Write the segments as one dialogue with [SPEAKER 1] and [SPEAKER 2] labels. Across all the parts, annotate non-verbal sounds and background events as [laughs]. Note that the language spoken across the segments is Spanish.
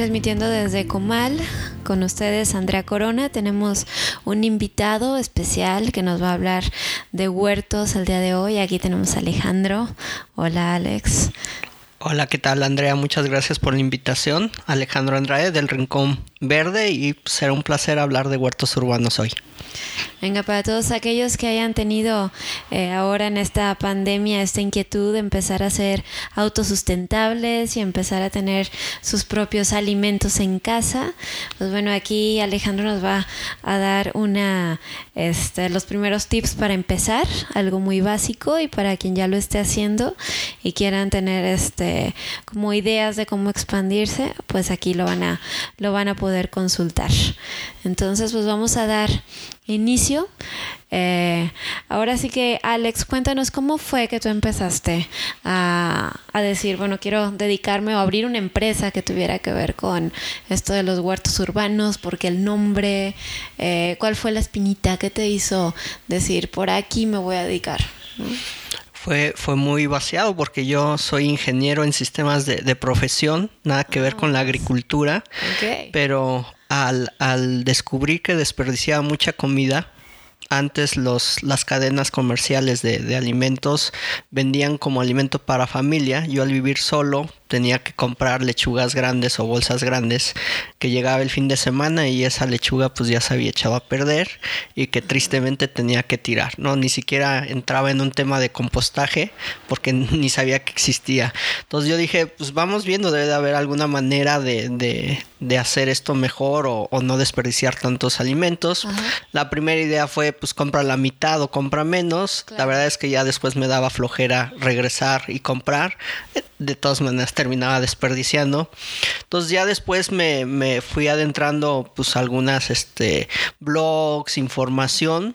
[SPEAKER 1] Transmitiendo desde Comal con ustedes Andrea Corona. Tenemos un invitado especial que nos va a hablar de huertos el día de hoy. Aquí tenemos a Alejandro. Hola Alex.
[SPEAKER 2] Hola, ¿qué tal Andrea? Muchas gracias por la invitación. Alejandro Andrade del Rincón Verde y será un placer hablar de huertos urbanos hoy.
[SPEAKER 1] Venga, para todos aquellos que hayan tenido eh, ahora en esta pandemia esta inquietud de empezar a ser autosustentables y empezar a tener sus propios alimentos en casa, pues bueno, aquí Alejandro nos va a dar una, este, los primeros tips para empezar, algo muy básico y para quien ya lo esté haciendo y quieran tener este, como ideas de cómo expandirse, pues aquí lo van a, lo van a poder consultar. Entonces, pues vamos a dar inicio. Eh, ahora sí que, Alex, cuéntanos cómo fue que tú empezaste a, decir, bueno, quiero dedicarme o abrir una empresa que tuviera que ver con esto de los huertos urbanos, porque el nombre, eh, cuál fue la espinita que te hizo decir, por aquí me voy a dedicar.
[SPEAKER 2] Fue, fue muy vaciado porque yo soy ingeniero en sistemas de, profesión, nada que ver con la ah, agricultura, pero al, al descubrir que desperdiciaba mucha comida, antes los, las cadenas comerciales de, de, alimentos vendían como alimento para familia. Yo al vivir solo tenía que comprar lechugas grandes o bolsas grandes que llegaba el fin de semana y esa lechuga pues ya se había echado a perder y que tristemente tenía que tirar, ¿no? Ni siquiera entraba en un tema de compostaje porque [laughs] ni sabía que existía. Entonces yo dije, pues vamos viendo, debe de haber alguna manera de, de, de hacer esto mejor o, o, no desperdiciar tantos alimentos. La primera idea fue pues compra la mitad o compra menos. La verdad es que ya después me daba flojera regresar y comprar. De todas maneras terminaba desperdiciando. Entonces ya después me, me fui adentrando pues algunas este, blogs, información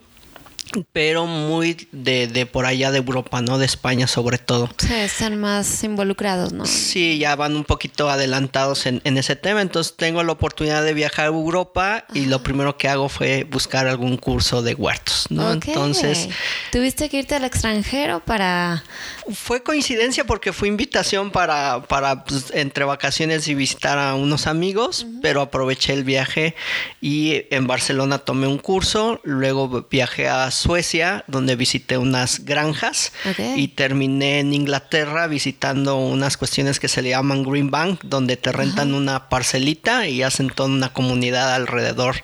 [SPEAKER 2] pero muy de, de, por allá de Europa, ¿no? De España sobre todo.
[SPEAKER 1] Sí, están más involucrados, ¿no?
[SPEAKER 2] Sí, ya van un poquito adelantados en, en ese tema, entonces tengo la oportunidad de viajar a Europa y lo primero que hago fue buscar algún curso de huertos, ¿no?
[SPEAKER 1] Entonces... ¿Tuviste que irte al extranjero para...?
[SPEAKER 2] Fue coincidencia porque fue invitación para, para pues, entre vacaciones y visitar a unos amigos, pero aproveché el viaje y en Barcelona tomé un curso, luego viajé a Suecia, donde visité unas granjas y terminé en Inglaterra visitando unas cuestiones que se le llaman Green Bank, donde te rentan una parcelita y hacen toda una comunidad alrededor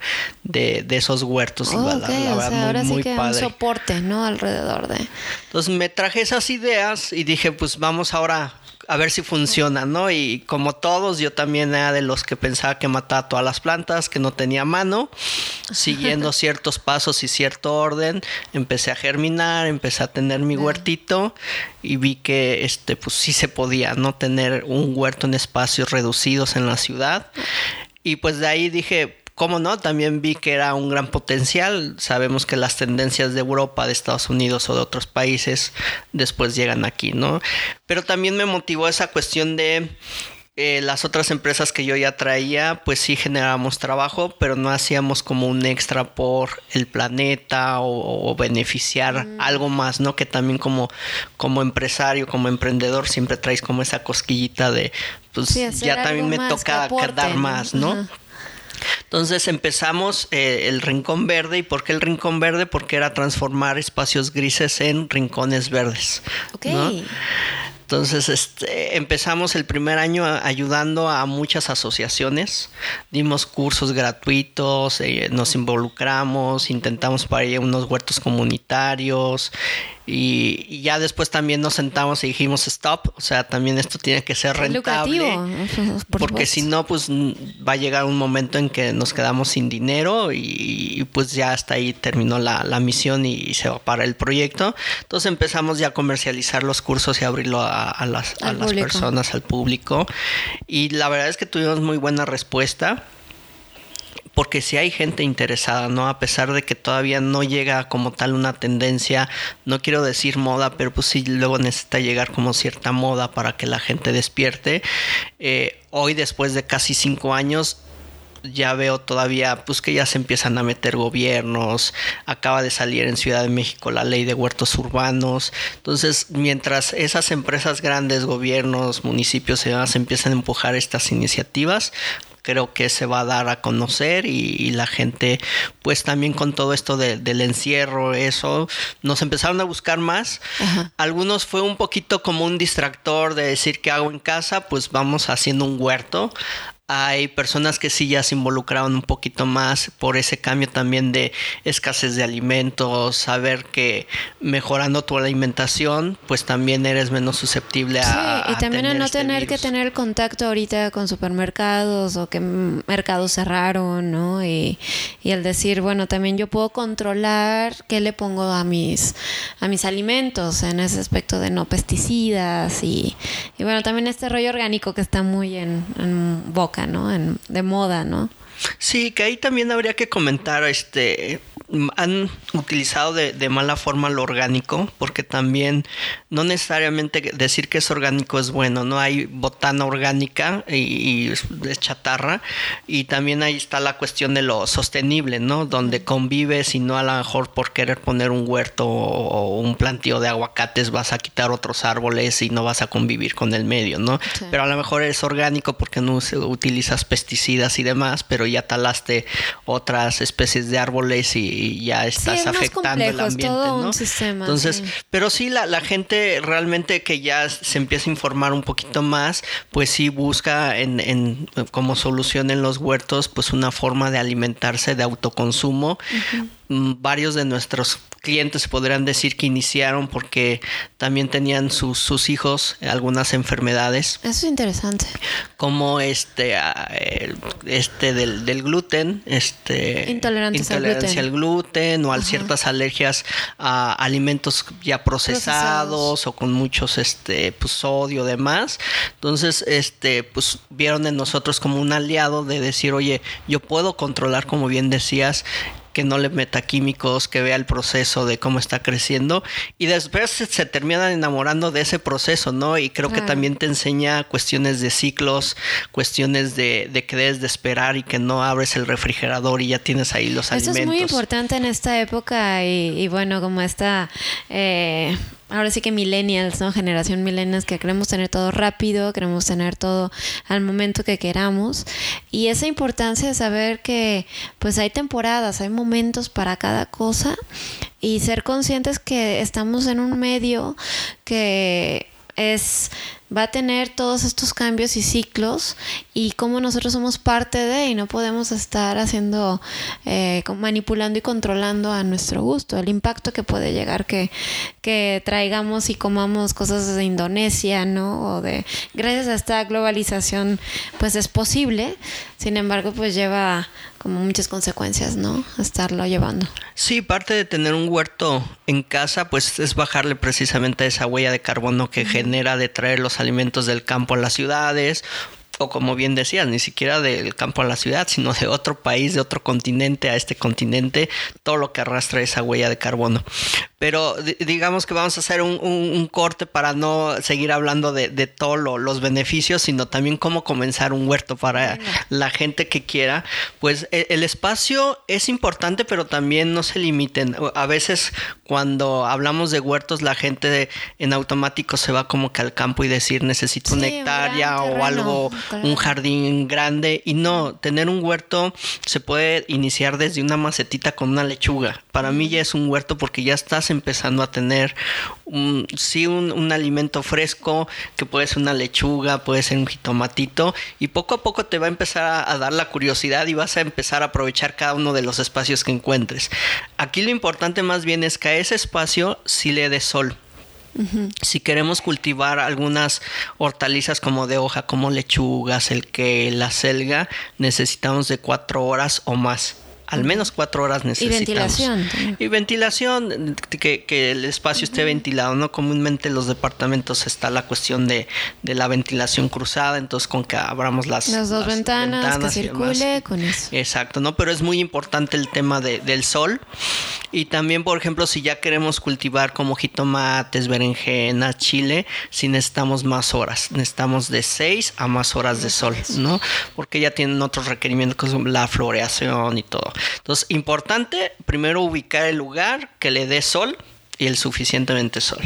[SPEAKER 2] de, esos huertos.
[SPEAKER 1] ahora sí que un soporte, ¿no? Alrededor de...
[SPEAKER 2] Entonces me traje esas ideas y dije, pues vamos ahora a ver si funciona, ¿no? Y como todos, yo también era de los que pensaba que mataba todas las plantas, que no tenía mano. Siguiendo [laughs] ciertos pasos y cierto orden, empecé a germinar, empecé a tener mi huertito y vi que este pues sí se podía, ¿no? Tener un huerto en espacios reducidos en la ciudad. Y pues de ahí dije, cómo no, también vi que era un gran potencial. Sabemos que las tendencias de Europa, de Estados Unidos o de otros países después llegan aquí, ¿no? Pero también me motivó esa cuestión de eh, las otras empresas que yo ya traía, pues sí generábamos trabajo, pero no hacíamos como un extra por el planeta o, beneficiar mm. algo más, ¿no? Que también como, como empresario, como emprendedor, siempre traes como esa cosquillita de, pues ya también me toca dar más, ¿no? Entonces empezamos eh, el Rincón Verde. ¿Y por qué el Rincón Verde? Porque era transformar espacios grises en rincones verdes. Entonces este, empezamos el primer año ayudando a muchas asociaciones, dimos cursos gratuitos, eh, nos involucramos, intentamos para ir unos huertos comunitarios, y, ya después también nos sentamos y dijimos stop, o sea, también esto tiene que ser rentable. porque si no, pues va a llegar un momento en que nos quedamos sin dinero y, pues ya hasta ahí terminó la, misión y, se va para el proyecto. Entonces empezamos ya a comercializar los cursos y abrirlo a, las, a las personas, al público. Y la verdad es que tuvimos muy buena respuesta porque si hay gente interesada, ¿no? A pesar de que todavía no llega como tal una tendencia, no quiero decir moda, pero pues sí luego necesita llegar como cierta moda para que la gente despierte. Eh, hoy, después de casi cinco años, ya veo todavía pues que ya se empiezan a meter gobiernos, acaba de salir en Ciudad de México la ley de huertos urbanos, entonces mientras esas empresas grandes, gobiernos, municipios demás empiezan a empujar estas iniciativas, creo que se va a dar a conocer y, la gente pues también con todo esto del encierro eso nos empezaron a buscar más. Algunos fue un poquito como un distractor de decir que hago en casa pues vamos haciendo un huerto hay personas que sí ya se involucraron un poquito más por ese cambio también de escasez de alimentos, saber que mejorando tu alimentación, pues también eres menos susceptible a...
[SPEAKER 1] Sí, y también
[SPEAKER 2] a
[SPEAKER 1] no este tener que tener contacto ahorita con supermercados o que mercados cerraron, ¿no? Y, y el decir, bueno, también yo puedo controlar qué le pongo a mis, a mis alimentos en ese aspecto de no pesticidas y, y bueno, también este rollo orgánico que está muy en, en boca ¿no? En, de moda, ¿no?
[SPEAKER 2] Sí, que ahí también habría que comentar, este, han utilizado de, mala forma lo orgánico, porque también no necesariamente decir que es orgánico es bueno, ¿no? Hay botana orgánica y, es chatarra, y también ahí está la cuestión de lo sostenible, ¿no? Donde convives y no a lo mejor por querer poner un huerto o un plantío de aguacates vas a quitar otros árboles y no vas a convivir con el medio, ¿no? Pero a lo mejor es orgánico porque no utilizas pesticidas y demás, pero ya talaste otras especies de árboles y, ya estás afectando el ambiente, ¿no? Entonces, pero sí la, la gente realmente que ya se empieza a informar un poquito más, pues sí busca en, en como solución en los huertos, pues una forma de alimentarse de autoconsumo. Mm, varios de nuestros clientes podrían decir que iniciaron porque también tenían sus, sus hijos algunas enfermedades.
[SPEAKER 1] Eso es interesante.
[SPEAKER 2] Como este, este del, del, gluten, este
[SPEAKER 1] intolerancia,
[SPEAKER 2] al, gluten. o a ciertas alergias a alimentos ya procesados, o con muchos este pues sodio demás. Entonces, este pues vieron en nosotros como un aliado de decir, "Oye, yo puedo controlar como bien decías que no le meta químicos, que vea el proceso de cómo está creciendo y después se terminan enamorando de ese proceso, ¿no? Y creo que también te enseña cuestiones de ciclos, cuestiones de, de, que debes de esperar y que no abres el refrigerador y ya tienes ahí los alimentos. Eso
[SPEAKER 1] es muy importante en esta época y, bueno, como esta... Eh, ahora sí que millennials, ¿no? Generación millennials que queremos tener todo rápido, queremos tener todo al momento que queramos. Y esa importancia de saber que pues hay temporadas, hay momentos para cada cosa y ser conscientes que estamos en un medio que es va a tener todos estos cambios y ciclos y cómo nosotros somos parte de y no podemos estar haciendo, eh, manipulando y controlando a nuestro gusto. El impacto que puede llegar que, que traigamos y comamos cosas de Indonesia, ¿no? O de, gracias a esta globalización, pues es posible. Sin embargo, pues lleva como muchas consecuencias, ¿no? Estarlo llevando.
[SPEAKER 2] Sí, parte de tener un huerto en casa, pues es bajarle precisamente esa huella de carbono que genera de traer los alimentos del campo a las ciudades o como bien decías, ni siquiera del campo a la ciudad, sino de otro país, de otro continente a este continente, todo lo que arrastra esa huella de carbono. Pero digamos que vamos a hacer un, corte para no seguir hablando de, todos los beneficios, sino también cómo comenzar un huerto para la gente que quiera. Pues e, el, espacio es importante, pero también no se limiten. A veces cuando hablamos de huertos, la gente en automático se va como que al campo y decir necesito una hectárea o algo, un jardín grande. Y no, tener un huerto se puede iniciar desde una macetita con una lechuga. Para mí ya es un huerto porque ya estás empezando a tener un, sí un, alimento fresco, que puede ser una lechuga, puede ser un jitomatito, y poco a poco te va a empezar a, dar la curiosidad y vas a empezar a aprovechar cada uno de los espacios que encuentres. Aquí lo importante más bien es a ese espacio sí le dé sol. Si queremos cultivar algunas hortalizas como de hoja, como lechugas, el que, la selga, necesitamos de cuatro horas o más al menos cuatro horas necesitamos.
[SPEAKER 1] Y ventilación.
[SPEAKER 2] Y ventilación, que, que el espacio esté ventilado, ¿no? Comúnmente en los departamentos está la cuestión de, de la ventilación cruzada, entonces con que abramos las,
[SPEAKER 1] las dos ventanas, que circule con eso.
[SPEAKER 2] Exacto, ¿no? Pero es muy importante el tema de, del sol. Y también, por ejemplo, si ya queremos cultivar como jitomates, berenjena, chile, si necesitamos más horas. Necesitamos de seis a más horas de sol, ¿no? Porque ya tienen otros requerimientos como la floreación y todo. Entonces, importante primero ubicar el lugar que le dé sol y el suficientemente sol.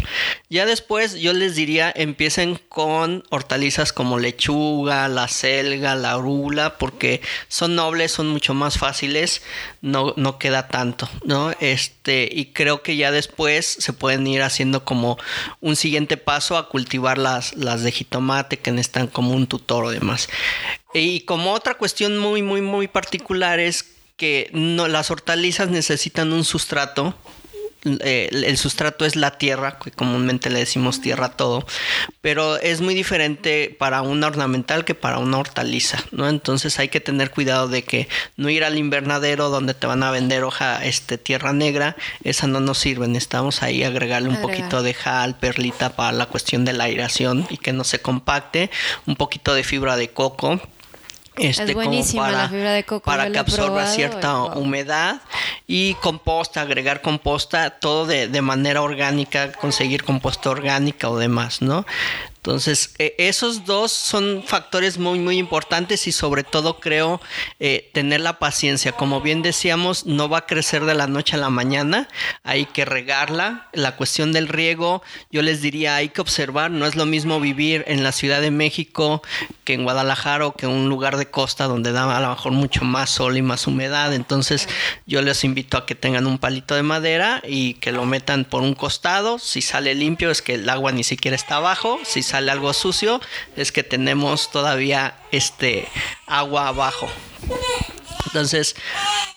[SPEAKER 2] Ya después yo les diría empiecen con hortalizas como lechuga, la selga, la rula, porque son nobles, son mucho más fáciles, no, no queda tanto, ¿no? Este, y creo que ya después se pueden ir haciendo como un siguiente paso a cultivar las, las de jitomate que necesitan como un tutor o demás. Y como otra cuestión muy, muy, muy particular es que no, las hortalizas necesitan un sustrato eh, el sustrato es la tierra, que comúnmente le decimos tierra a todo, pero es muy diferente para una ornamental que para una hortaliza, ¿no? Entonces hay que tener cuidado de que no ir al invernadero donde te van a vender hoja este tierra negra, esa no nos sirve, necesitamos ahí agregarle un poquito de jal, perlita para la cuestión de la aireación y que no se compacte, un poquito de fibra de coco
[SPEAKER 1] este, es buenísima para, la fibra de coco.
[SPEAKER 2] Para que absorba cierta humedad y composta, agregar composta, todo de, de manera orgánica, conseguir composta orgánica o demás, ¿no? Entonces, eh, esos dos son factores muy, muy importantes y sobre todo creo eh, tener la paciencia. Como bien decíamos, no va a crecer de la noche a la mañana, hay que regarla. La cuestión del riego, yo les diría, hay que observar, no es lo mismo vivir en la Ciudad de México que en Guadalajara o que en un lugar de costa donde da a lo mejor mucho más sol y más humedad. Entonces, yo les invito a que tengan un palito de madera y que lo metan por un costado. Si sale limpio es que el agua ni siquiera está abajo. Si sale algo sucio es que tenemos todavía este agua abajo. Entonces,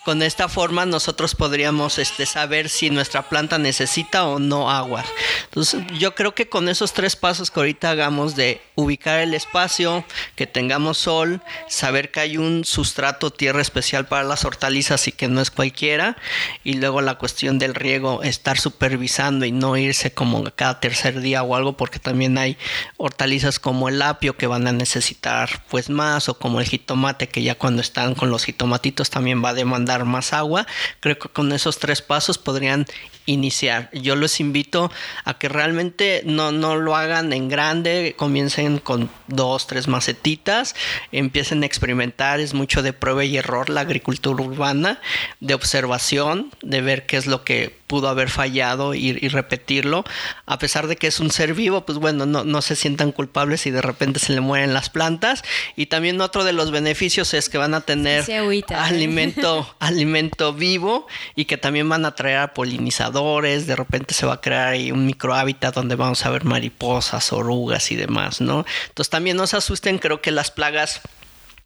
[SPEAKER 2] con esta forma nosotros podríamos este, saber si nuestra planta necesita o no agua. Entonces, yo creo que con esos tres pasos que ahorita hagamos de ubicar el espacio, que tengamos sol, saber que hay un sustrato tierra especial para las hortalizas y que no es cualquiera, y luego la cuestión del riego, estar supervisando y no irse como cada tercer día o algo, porque también hay hortalizas como el apio que van a necesitar pues más, o como el jitomate que ya cuando están con los jitomates también va a demandar más agua. Creo que con esos tres pasos podrían iniciar. Yo los invito a que realmente no, no lo hagan en grande, comiencen con dos, tres macetitas, empiecen a experimentar, es mucho de prueba y error la agricultura urbana, de observación, de ver qué es lo que pudo haber fallado y, repetirlo, a pesar de que es un ser vivo, pues bueno, no, no se sientan culpables si de repente se le mueren las plantas. Y también otro de los beneficios es que van a tener ¿eh? alimento, [laughs] alimento vivo y que también van a traer a polinizadores, de repente se va a crear ahí un microhábitat donde vamos a ver mariposas, orugas y demás, ¿no? Entonces también no se asusten, creo que las plagas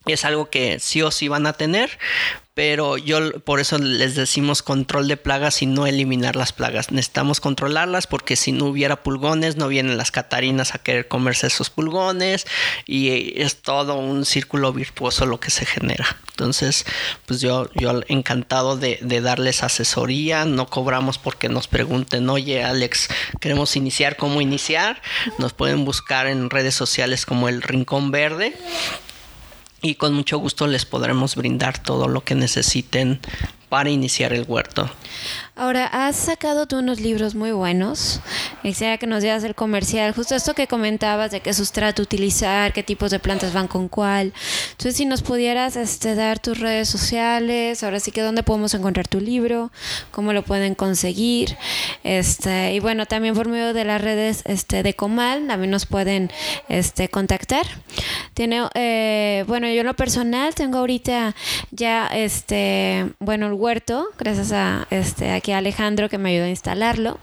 [SPEAKER 2] es algo que sí o sí van a tener, pero yo por eso les decimos control de plagas y no eliminar las plagas. Necesitamos controlarlas porque si no hubiera pulgones no vienen las catarinas a querer comerse esos pulgones y es todo un círculo virtuoso lo que se genera. Entonces, pues yo, yo encantado de, de darles asesoría, no cobramos porque nos pregunten, oye Alex, queremos iniciar, ¿cómo iniciar? Nos pueden buscar en redes sociales como el Rincón Verde y con mucho gusto les podremos brindar todo lo que necesiten para iniciar el huerto.
[SPEAKER 1] Ahora, has sacado tú unos libros muy buenos. Quisiera que nos dieras el comercial. Justo esto que comentabas de qué sustrato utilizar, qué tipos de plantas van con cuál. Entonces, si nos pudieras este, dar tus redes sociales, ahora sí que dónde podemos encontrar tu libro, cómo lo pueden conseguir. Este, y bueno, también por medio de las redes este, de Comal, también nos pueden este, contactar. Tiene, eh, bueno, yo en lo personal tengo ahorita ya, este, bueno, el huerto, gracias a, este, a Alejandro que me ayudó a instalarlo.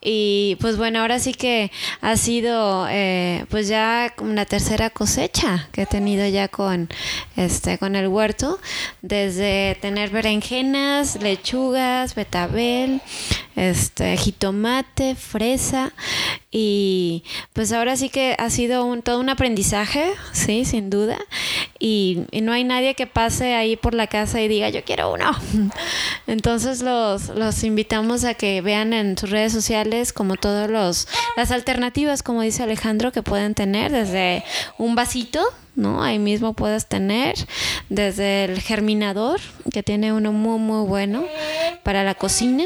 [SPEAKER 1] Y pues bueno, ahora sí que ha sido eh, pues ya una tercera cosecha que he tenido ya con, este, con el huerto, desde tener berenjenas, lechugas, betabel, este, jitomate, fresa y pues ahora sí que ha sido un, todo un aprendizaje, sí, sin duda. y, no hay nadie que pase ahí por la casa y diga yo quiero uno. [laughs] Entonces los, los invitamos a que vean en sus redes sociales como todos los las alternativas, como dice Alejandro, que pueden tener desde un vasito ¿no? Ahí mismo puedes tener desde el germinador, que tiene uno muy, muy bueno para la cocina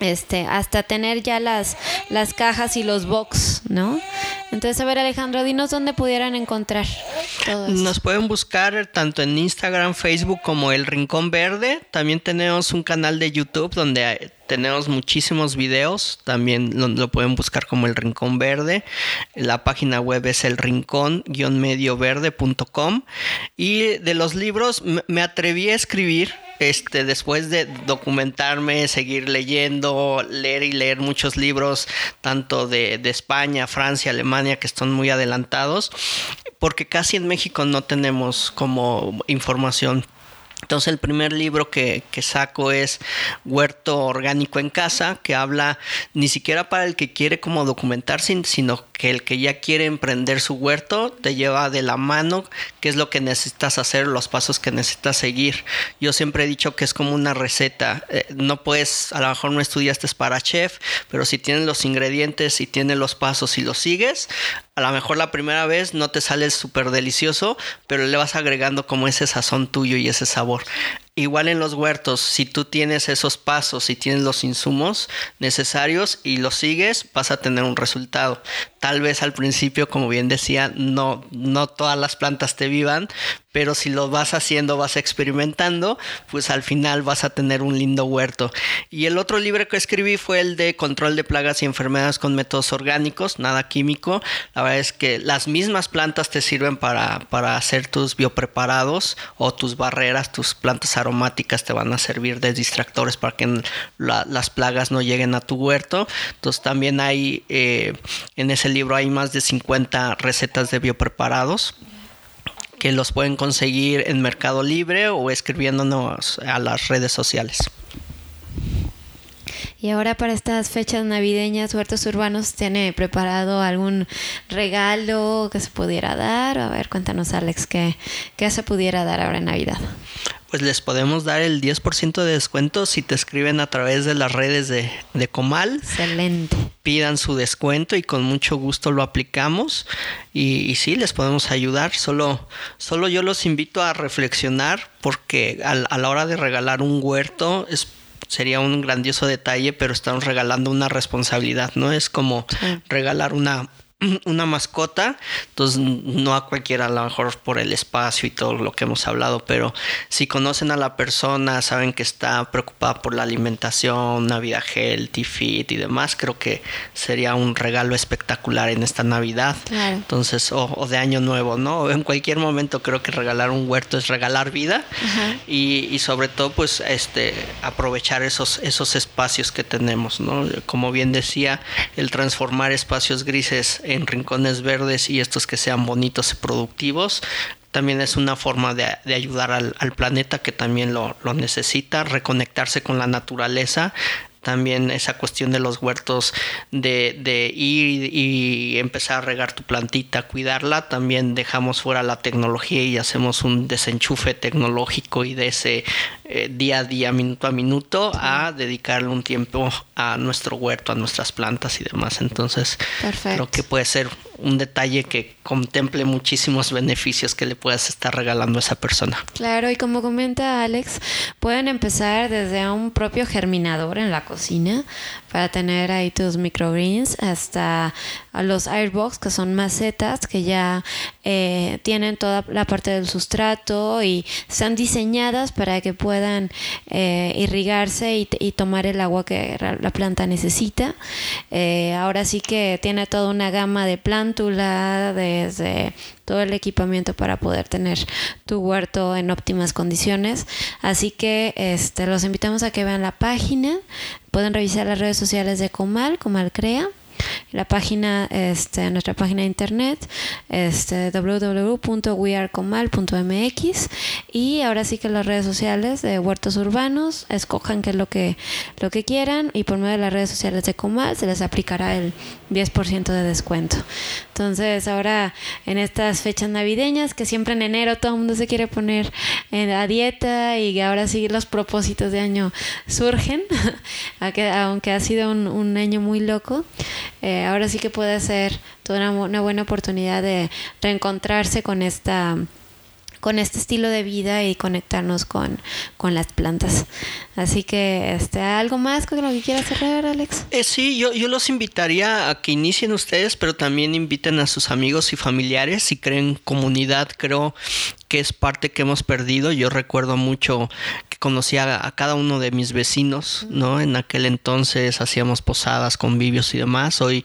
[SPEAKER 1] este, hasta tener ya las, las cajas y los box, ¿no? Entonces, a ver, Alejandro, dinos dónde pudieran encontrar
[SPEAKER 2] Nos pueden buscar tanto en Instagram, Facebook como El Rincón Verde. También tenemos un canal de YouTube donde tenemos muchísimos videos. También lo, pueden buscar como El Rincón Verde. La página web es el rincón-medioverde.com. Y de los libros me atreví a escribir este, después de documentarme, seguir leyendo, leer y leer muchos libros, tanto de, de España, Francia, Alemania, que están muy adelantados, porque casi en México no tenemos como información entonces el primer libro que, saco es Huerto Orgánico en Casa, que habla ni siquiera para el que quiere como documentarse, sino que el que ya quiere emprender su huerto te lleva de la mano qué es lo que necesitas hacer, los pasos que necesitas seguir. Yo siempre he dicho que es como una receta. Eh, no puedes, a lo mejor no estudiaste para chef, pero si tienes los ingredientes y tienes los pasos y los sigues, a lo mejor la primera vez no te sale súper delicioso, pero le vas agregando como ese sazón tuyo y ese sabor. Igual en los huertos, si tú tienes esos pasos y tienes los insumos necesarios y los sigues, vas a tener un resultado. Tal vez al principio, como bien decía, no, no todas las plantas te vivan, pero si lo vas haciendo, vas experimentando, pues al final vas a tener un lindo huerto. Y el otro libro que escribí fue el de control de plagas y enfermedades con métodos orgánicos, nada químico. La verdad es que las mismas plantas te sirven para, para hacer tus biopreparados o tus barreras, tus plantas aromáticas te van a servir de distractores para que las plagas no lleguen a tu huerto. Entonces también hay, eh, en ese libro hay más de 50 recetas de biopreparados que los pueden conseguir en Mercado Libre o escribiéndonos a las redes sociales.
[SPEAKER 1] Y ahora para estas fechas navideñas, Huertos Urbanos tiene preparado algún regalo que se pudiera dar. A ver, cuéntanos Alex, ¿qué, qué se pudiera dar ahora en Navidad?
[SPEAKER 2] Pues les podemos dar el 10% de descuento si te escriben a través de las redes de, de, Comal.
[SPEAKER 1] Excelente.
[SPEAKER 2] Pidan su descuento y con mucho gusto lo aplicamos. Y, y sí, les podemos ayudar. Solo, solo yo los invito a reflexionar porque a, a la hora de regalar un huerto es sería un grandioso detalle, pero estamos regalando una responsabilidad, ¿no? Es como regalar una, [clears throat] una mascota, entonces no a cualquiera, a lo mejor por el espacio y todo lo que hemos hablado, pero si conocen a la persona, saben que está preocupada por la alimentación, una vida healthy, fit y demás, creo que sería un regalo espectacular en esta Navidad. Entonces, o, de Año Nuevo, ¿no? [laughs] En cualquier momento creo que regalar un huerto es regalar vida y, y, sobre todo, pues, este, aprovechar esos, esos espacios que tenemos, ¿no? Como bien decía, el transformar espacios grises en rincones verdes y estos que sean bonitos y productivos también es una forma de, ayudar al, planeta que también lo, necesita, reconectarse con la naturaleza, también esa cuestión de los huertos de, de ir y, empezar a regar tu plantita, cuidarla, también dejamos fuera la tecnología y hacemos un desenchufe tecnológico y de ese eh, día a día, minuto a minuto, a dedicarle un tiempo a nuestro huerto, a nuestras plantas y demás. Entonces, creo que puede ser un detalle que contemple muchísimos beneficios que le puedas estar regalando a esa persona.
[SPEAKER 1] Claro, y como comenta Alex, pueden empezar desde un propio germinador en la cocina para tener ahí tus microgreens hasta los airbox que son macetas que ya eh, tienen toda la parte del sustrato y están diseñadas para que puedan eh, irrigarse y, y, tomar el agua que la planta necesita. Eh, ahora sí que tiene toda una gama de plántula desde todo el equipamiento para poder tener tu huerto en óptimas condiciones. Así que este, los invitamos a que vean la página. Pueden revisar las redes sociales de Comal, Comal Crea la página, este, nuestra página de internet, este, www.wearecomal.mx y ahora sí que las redes sociales de Huertos Urbanos, escojan qué es lo que, lo que quieran y por medio de las redes sociales de Comal se les aplicará el 10% de descuento. Entonces ahora en estas fechas navideñas, que siempre en enero todo el mundo se quiere poner en la dieta y ahora sí los propósitos de año surgen, [laughs] aunque ha sido un, año muy loco, eh, ahora sí que puede ser toda una buena oportunidad de reencontrarse con esta con este estilo de vida y conectarnos con, las plantas. Así que, este, ¿algo más con lo que quieras cerrar, Alex?
[SPEAKER 2] Eh, sí, yo, yo los invitaría a que inicien ustedes, pero también inviten a sus amigos y familiares si creen comunidad. Creo que es parte que hemos perdido. Yo recuerdo mucho que conocía a, cada uno de mis vecinos, ¿no? En aquel entonces hacíamos posadas, convivios y demás. Hoy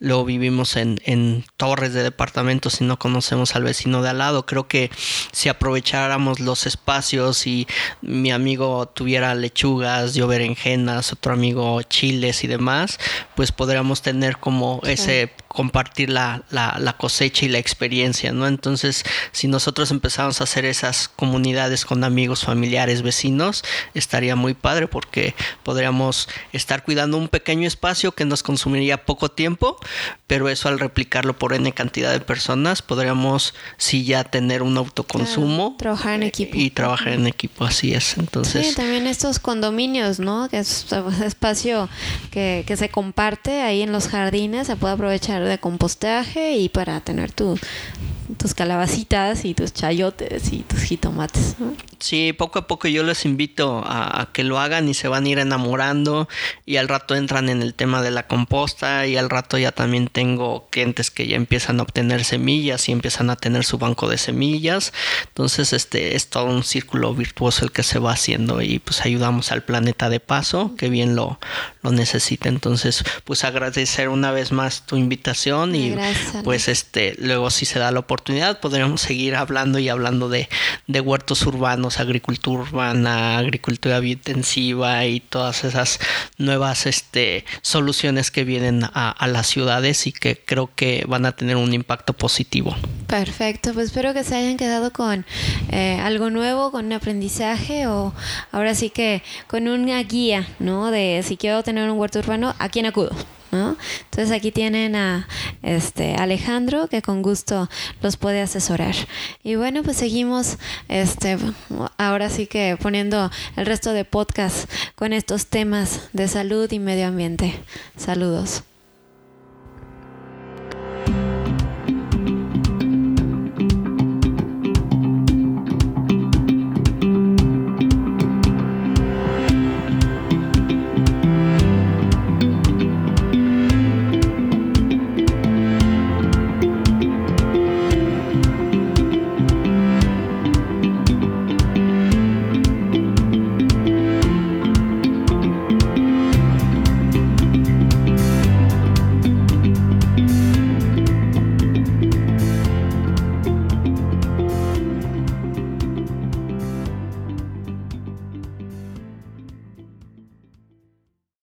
[SPEAKER 2] lo vivimos en, en torres de departamentos y no conocemos al vecino de al lado. Creo que si aprovecháramos los espacios y mi amigo tuviera lechugas, yo berenjenas, otro amigo chiles y demás, pues podríamos tener como ese compartir la, la, cosecha y la experiencia, ¿no? Entonces, si nosotros empezamos a hacer esas comunidades con amigos, familiares, vecinos, estaría muy padre porque podríamos estar cuidando un pequeño espacio que nos consumiría poco tiempo, pero eso al replicarlo por N cantidad de personas, podríamos sí ya tener un autoconsumo.
[SPEAKER 1] trabajar en equipo.
[SPEAKER 2] Y trabajar en equipo, así es. Entonces,
[SPEAKER 1] sí, también estos condominios, ¿no? Que es un espacio que, que se comparte ahí en los jardines, se puede aprovechar de compostaje y para tener tu, tus calabacitas y tus chayotes y tus jitomates.
[SPEAKER 2] Sí, poco a poco yo les invito a, que lo hagan y se van a ir enamorando y al rato entran en el tema de la composta y al rato ya también tengo clientes que ya empiezan a obtener semillas y empiezan a tener su banco de semillas. Entonces este es todo un círculo virtuoso el que se va haciendo y pues ayudamos al planeta de paso que bien lo, lo necesita. Entonces pues agradecer una vez más tu invitación y pues este luego si se da la oportunidad podríamos seguir hablando y hablando de, de huertos urbanos agricultura urbana, agricultura intensiva y todas esas nuevas este, soluciones que vienen a, las ciudades y que creo que van a tener un impacto positivo.
[SPEAKER 1] Perfecto, pues espero que se hayan quedado con eh, algo nuevo, con un aprendizaje o ahora sí que con una guía, ¿no? De si quiero tener un huerto urbano, ¿a quién acudo? Entonces aquí tienen a este Alejandro que con gusto los puede asesorar. Y bueno, pues seguimos este ahora sí que poniendo el resto de podcast con estos temas de salud y medio ambiente. Saludos.